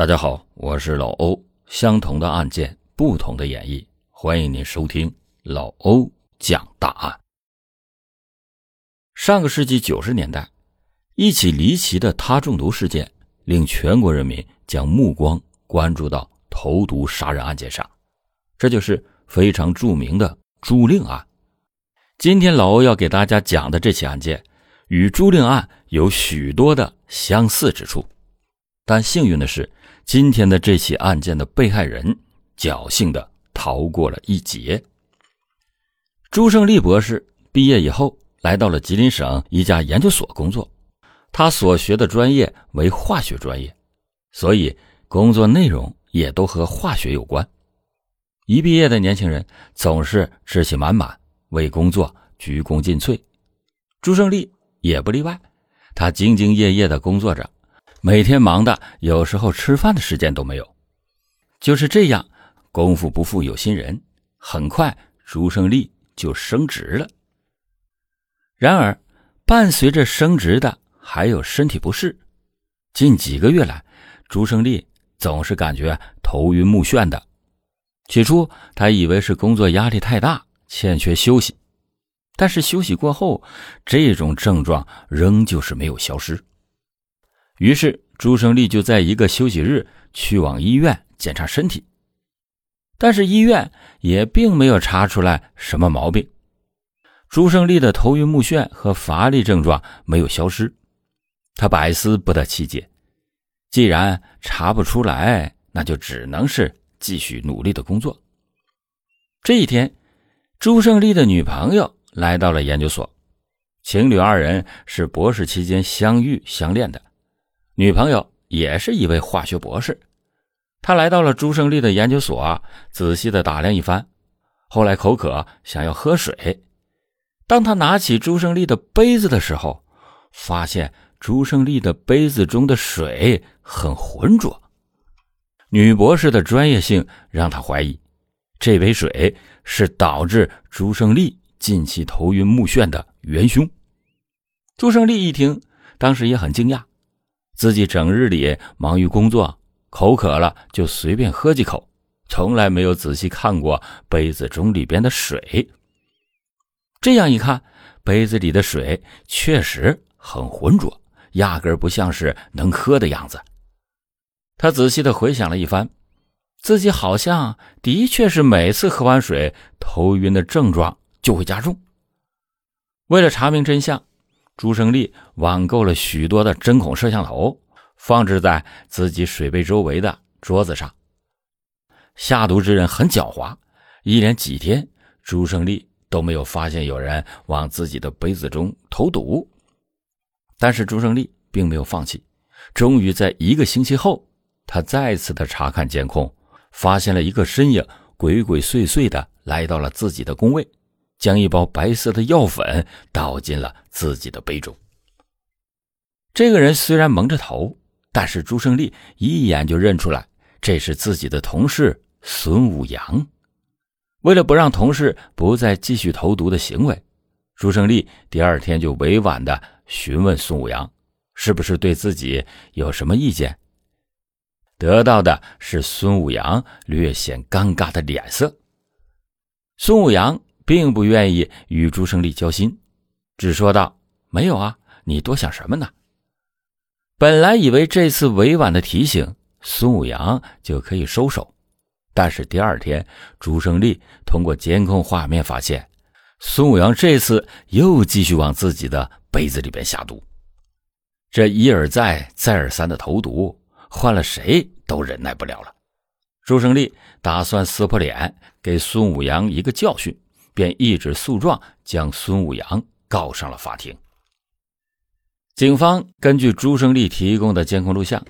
大家好，我是老欧。相同的案件，不同的演绎，欢迎您收听老欧讲大案。上个世纪九十年代，一起离奇的他中毒事件令全国人民将目光关注到投毒杀人案件上，这就是非常著名的朱令案。今天老欧要给大家讲的这起案件，与朱令案有许多的相似之处，但幸运的是。今天的这起案件的被害人侥幸的逃过了一劫。朱胜利博士毕业以后，来到了吉林省一家研究所工作。他所学的专业为化学专业，所以工作内容也都和化学有关。一毕业的年轻人总是志气满满，为工作鞠躬尽瘁。朱胜利也不例外，他兢兢业业的工作着。每天忙的，有时候吃饭的时间都没有。就是这样，功夫不负有心人，很快朱胜利就升职了。然而，伴随着升职的还有身体不适。近几个月来，朱胜利总是感觉头晕目眩的。起初，他以为是工作压力太大，欠缺休息。但是休息过后，这种症状仍旧是没有消失。于是朱胜利就在一个休息日去往医院检查身体，但是医院也并没有查出来什么毛病。朱胜利的头晕目眩和乏力症状没有消失，他百思不得其解。既然查不出来，那就只能是继续努力的工作。这一天，朱胜利的女朋友来到了研究所，情侣二人是博士期间相遇相恋的。女朋友也是一位化学博士，他来到了朱胜利的研究所，仔细的打量一番，后来口渴，想要喝水。当他拿起朱胜利的杯子的时候，发现朱胜利的杯子中的水很浑浊。女博士的专业性让他怀疑，这杯水是导致朱胜利近期头晕目眩的元凶。朱胜利一听，当时也很惊讶。自己整日里忙于工作，口渴了就随便喝几口，从来没有仔细看过杯子中里边的水。这样一看，杯子里的水确实很浑浊，压根不像是能喝的样子。他仔细的回想了一番，自己好像的确是每次喝完水，头晕的症状就会加重。为了查明真相。朱胜利网购了许多的针孔摄像头，放置在自己水杯周围的桌子上。下毒之人很狡猾，一连几天，朱胜利都没有发现有人往自己的杯子中投毒。但是朱胜利并没有放弃，终于在一个星期后，他再次的查看监控，发现了一个身影鬼鬼祟祟的来到了自己的工位。将一包白色的药粉倒进了自己的杯中。这个人虽然蒙着头，但是朱胜利一眼就认出来，这是自己的同事孙武阳。为了不让同事不再继续投毒的行为，朱胜利第二天就委婉的询问孙武阳，是不是对自己有什么意见。得到的是孙武阳略显尴尬的脸色。孙武阳。并不愿意与朱胜利交心，只说道：“没有啊，你多想什么呢？”本来以为这次委婉的提醒，孙武阳就可以收手，但是第二天，朱胜利通过监控画面发现，孙武阳这次又继续往自己的杯子里边下毒。这一而再、再而三的投毒，换了谁都忍耐不了了。朱胜利打算撕破脸，给孙武阳一个教训。便一纸诉状将孙武阳告上了法庭。警方根据朱胜利提供的监控录像，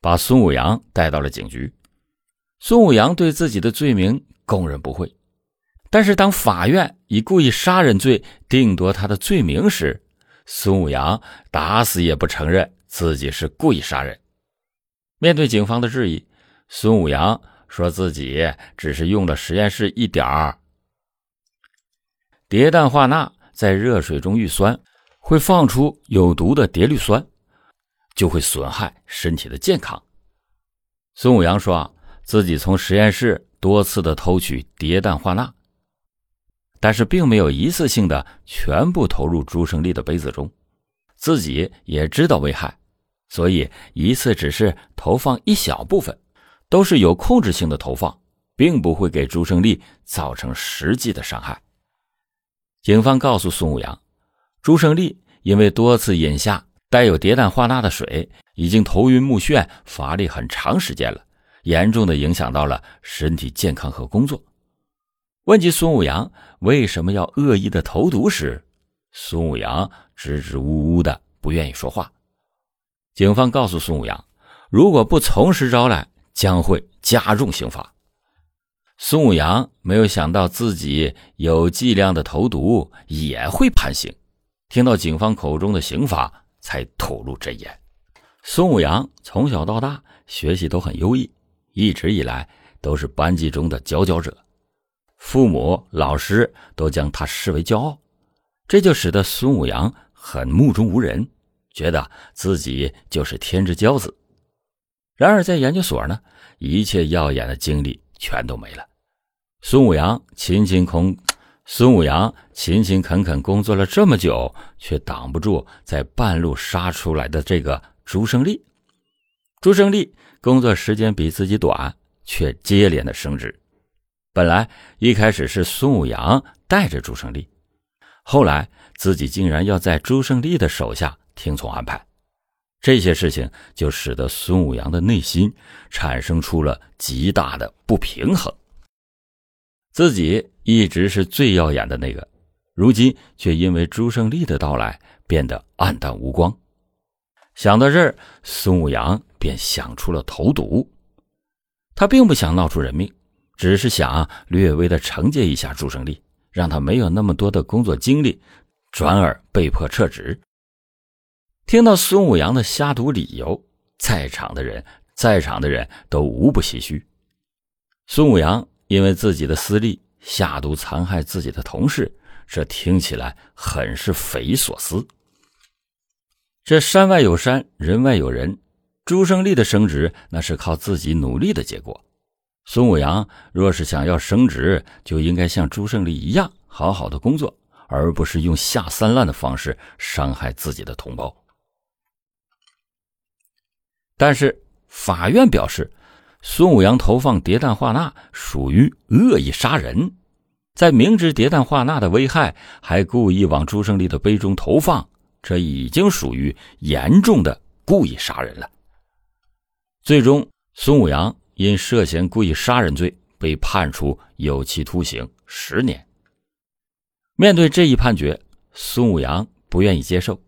把孙武阳带到了警局。孙武阳对自己的罪名供认不讳，但是当法院以故意杀人罪定夺他的罪名时，孙武阳打死也不承认自己是故意杀人。面对警方的质疑，孙武阳说自己只是用了实验室一点儿。蝶氮化钠在热水中遇酸，会放出有毒的蝶氯酸，就会损害身体的健康。孙武阳说自己从实验室多次的偷取蝶氮化钠，但是并没有一次性的全部投入朱胜利的杯子中，自己也知道危害，所以一次只是投放一小部分，都是有控制性的投放，并不会给朱胜利造成实际的伤害。警方告诉孙武阳，朱胜利因为多次饮下带有蝶氮化钠的水，已经头晕目眩、乏力很长时间了，严重的影响到了身体健康和工作。问及孙武阳为什么要恶意的投毒时，孙武阳支支吾吾的，不愿意说话。警方告诉孙武阳，如果不从实招来，将会加重刑罚。孙武阳没有想到自己有剂量的投毒也会判刑，听到警方口中的刑罚，才吐露真言。孙武阳从小到大学习都很优异，一直以来都是班级中的佼佼者，父母、老师都将他视为骄傲，这就使得孙武阳很目中无人，觉得自己就是天之骄子。然而在研究所呢，一切耀眼的经历。全都没了。孙武阳勤勤恳，孙武阳勤勤恳恳工作了这么久，却挡不住在半路杀出来的这个朱胜利。朱胜利工作时间比自己短，却接连的升职。本来一开始是孙武阳带着朱胜利，后来自己竟然要在朱胜利的手下听从安排。这些事情就使得孙武阳的内心产生出了极大的不平衡。自己一直是最耀眼的那个，如今却因为朱胜利的到来变得黯淡无光。想到这儿，孙武阳便想出了投毒。他并不想闹出人命，只是想略微的惩戒一下朱胜利，让他没有那么多的工作精力，转而被迫撤职。听到孙武阳的下毒理由，在场的人，在场的人都无不唏嘘。孙武阳因为自己的私利下毒残害自己的同事，这听起来很是匪夷所思。这山外有山，人外有人。朱胜利的升职那是靠自己努力的结果。孙武阳若是想要升职，就应该像朱胜利一样好好的工作，而不是用下三滥的方式伤害自己的同胞。但是法院表示，孙武阳投放叠氮化钠属于恶意杀人，在明知叠氮化钠的危害还故意往朱胜利的杯中投放，这已经属于严重的故意杀人了。最终，孙武阳因涉嫌故意杀人罪被判处有期徒刑十年。面对这一判决，孙武阳不愿意接受，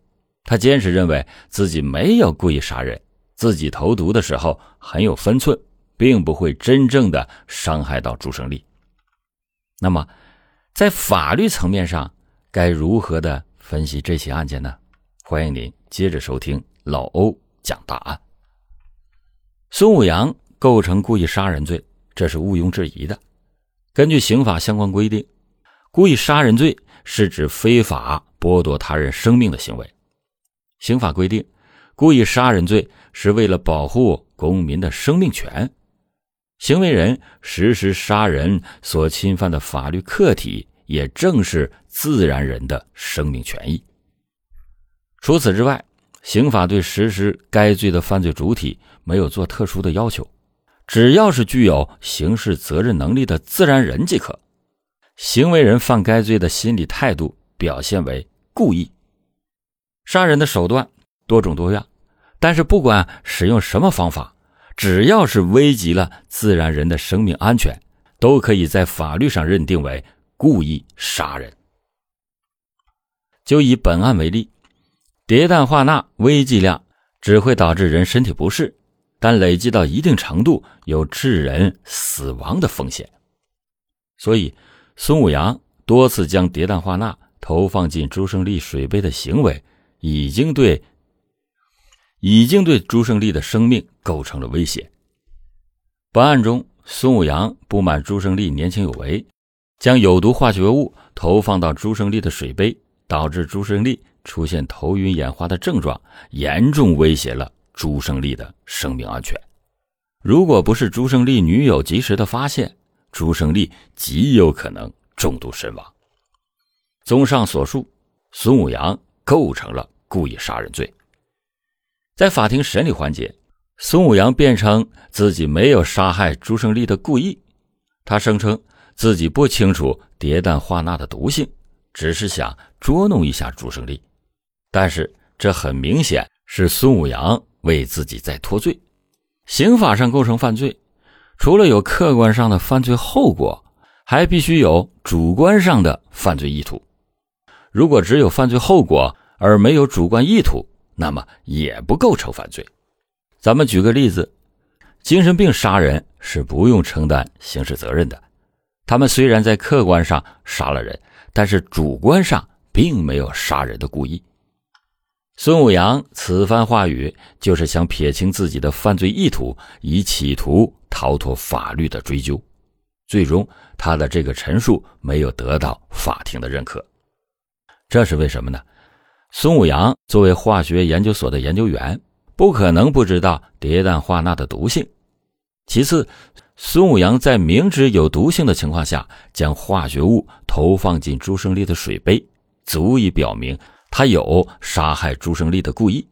他坚持认为自己没有故意杀人。自己投毒的时候很有分寸，并不会真正的伤害到朱胜利。那么，在法律层面上该如何的分析这起案件呢？欢迎您接着收听老欧讲大案。孙武阳构成故意杀人罪，这是毋庸置疑的。根据刑法相关规定，故意杀人罪是指非法剥夺他人生命的行为。刑法规定。故意杀人罪是为了保护公民的生命权，行为人实施杀人所侵犯的法律客体，也正是自然人的生命权益。除此之外，刑法对实施该罪的犯罪主体没有做特殊的要求，只要是具有刑事责任能力的自然人即可。行为人犯该罪的心理态度表现为故意。杀人的手段。多种多样，但是不管使用什么方法，只要是危及了自然人的生命安全，都可以在法律上认定为故意杀人。就以本案为例，叠氮化钠微剂量只会导致人身体不适，但累积到一定程度有致人死亡的风险。所以，孙武阳多次将叠氮化钠投放进朱胜利水杯的行为，已经对。已经对朱胜利的生命构成了威胁。本案中，孙武阳不满朱胜利年轻有为，将有毒化学物投放到朱胜利的水杯，导致朱胜利出现头晕眼花的症状，严重威胁了朱胜利的生命安全。如果不是朱胜利女友及时的发现，朱胜利极有可能中毒身亡。综上所述，孙武阳构成了故意杀人罪。在法庭审理环节，孙武阳辩称自己没有杀害朱胜利的故意，他声称自己不清楚蝶氮化钠的毒性，只是想捉弄一下朱胜利。但是这很明显是孙武阳为自己在脱罪。刑法上构成犯罪，除了有客观上的犯罪后果，还必须有主观上的犯罪意图。如果只有犯罪后果而没有主观意图，那么也不构成犯罪。咱们举个例子，精神病杀人是不用承担刑事责任的。他们虽然在客观上杀了人，但是主观上并没有杀人的故意。孙武阳此番话语，就是想撇清自己的犯罪意图，以企图逃脱法律的追究。最终，他的这个陈述没有得到法庭的认可，这是为什么呢？孙武阳作为化学研究所的研究员，不可能不知道蝶氮化钠的毒性。其次，孙武阳在明知有毒性的情况下，将化学物投放进朱胜利的水杯，足以表明。他有杀害朱胜利的故意，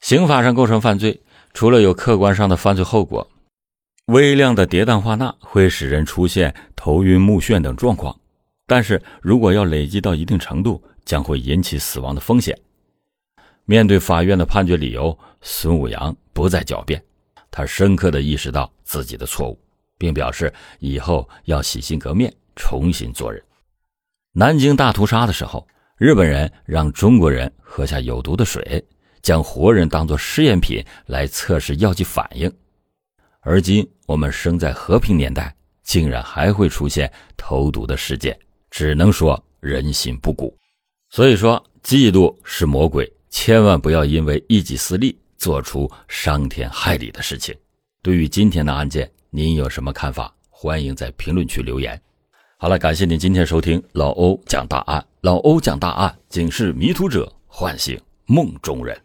刑法上构成犯罪，除了有客观上的犯罪后果，微量的蝶氮化钠会使人出现头晕目眩等状况，但是如果要累积到一定程度，将会引起死亡的风险。面对法院的判决理由，孙武阳不再狡辩，他深刻的意识到自己的错误，并表示以后要洗心革面，重新做人。南京大屠杀的时候。日本人让中国人喝下有毒的水，将活人当作试验品来测试药剂反应。而今我们生在和平年代，竟然还会出现投毒的事件，只能说人心不古。所以说，嫉妒是魔鬼，千万不要因为一己私利做出伤天害理的事情。对于今天的案件，您有什么看法？欢迎在评论区留言。好了，感谢您今天收听老欧讲大案。老欧讲大案，警示迷途者，唤醒梦中人。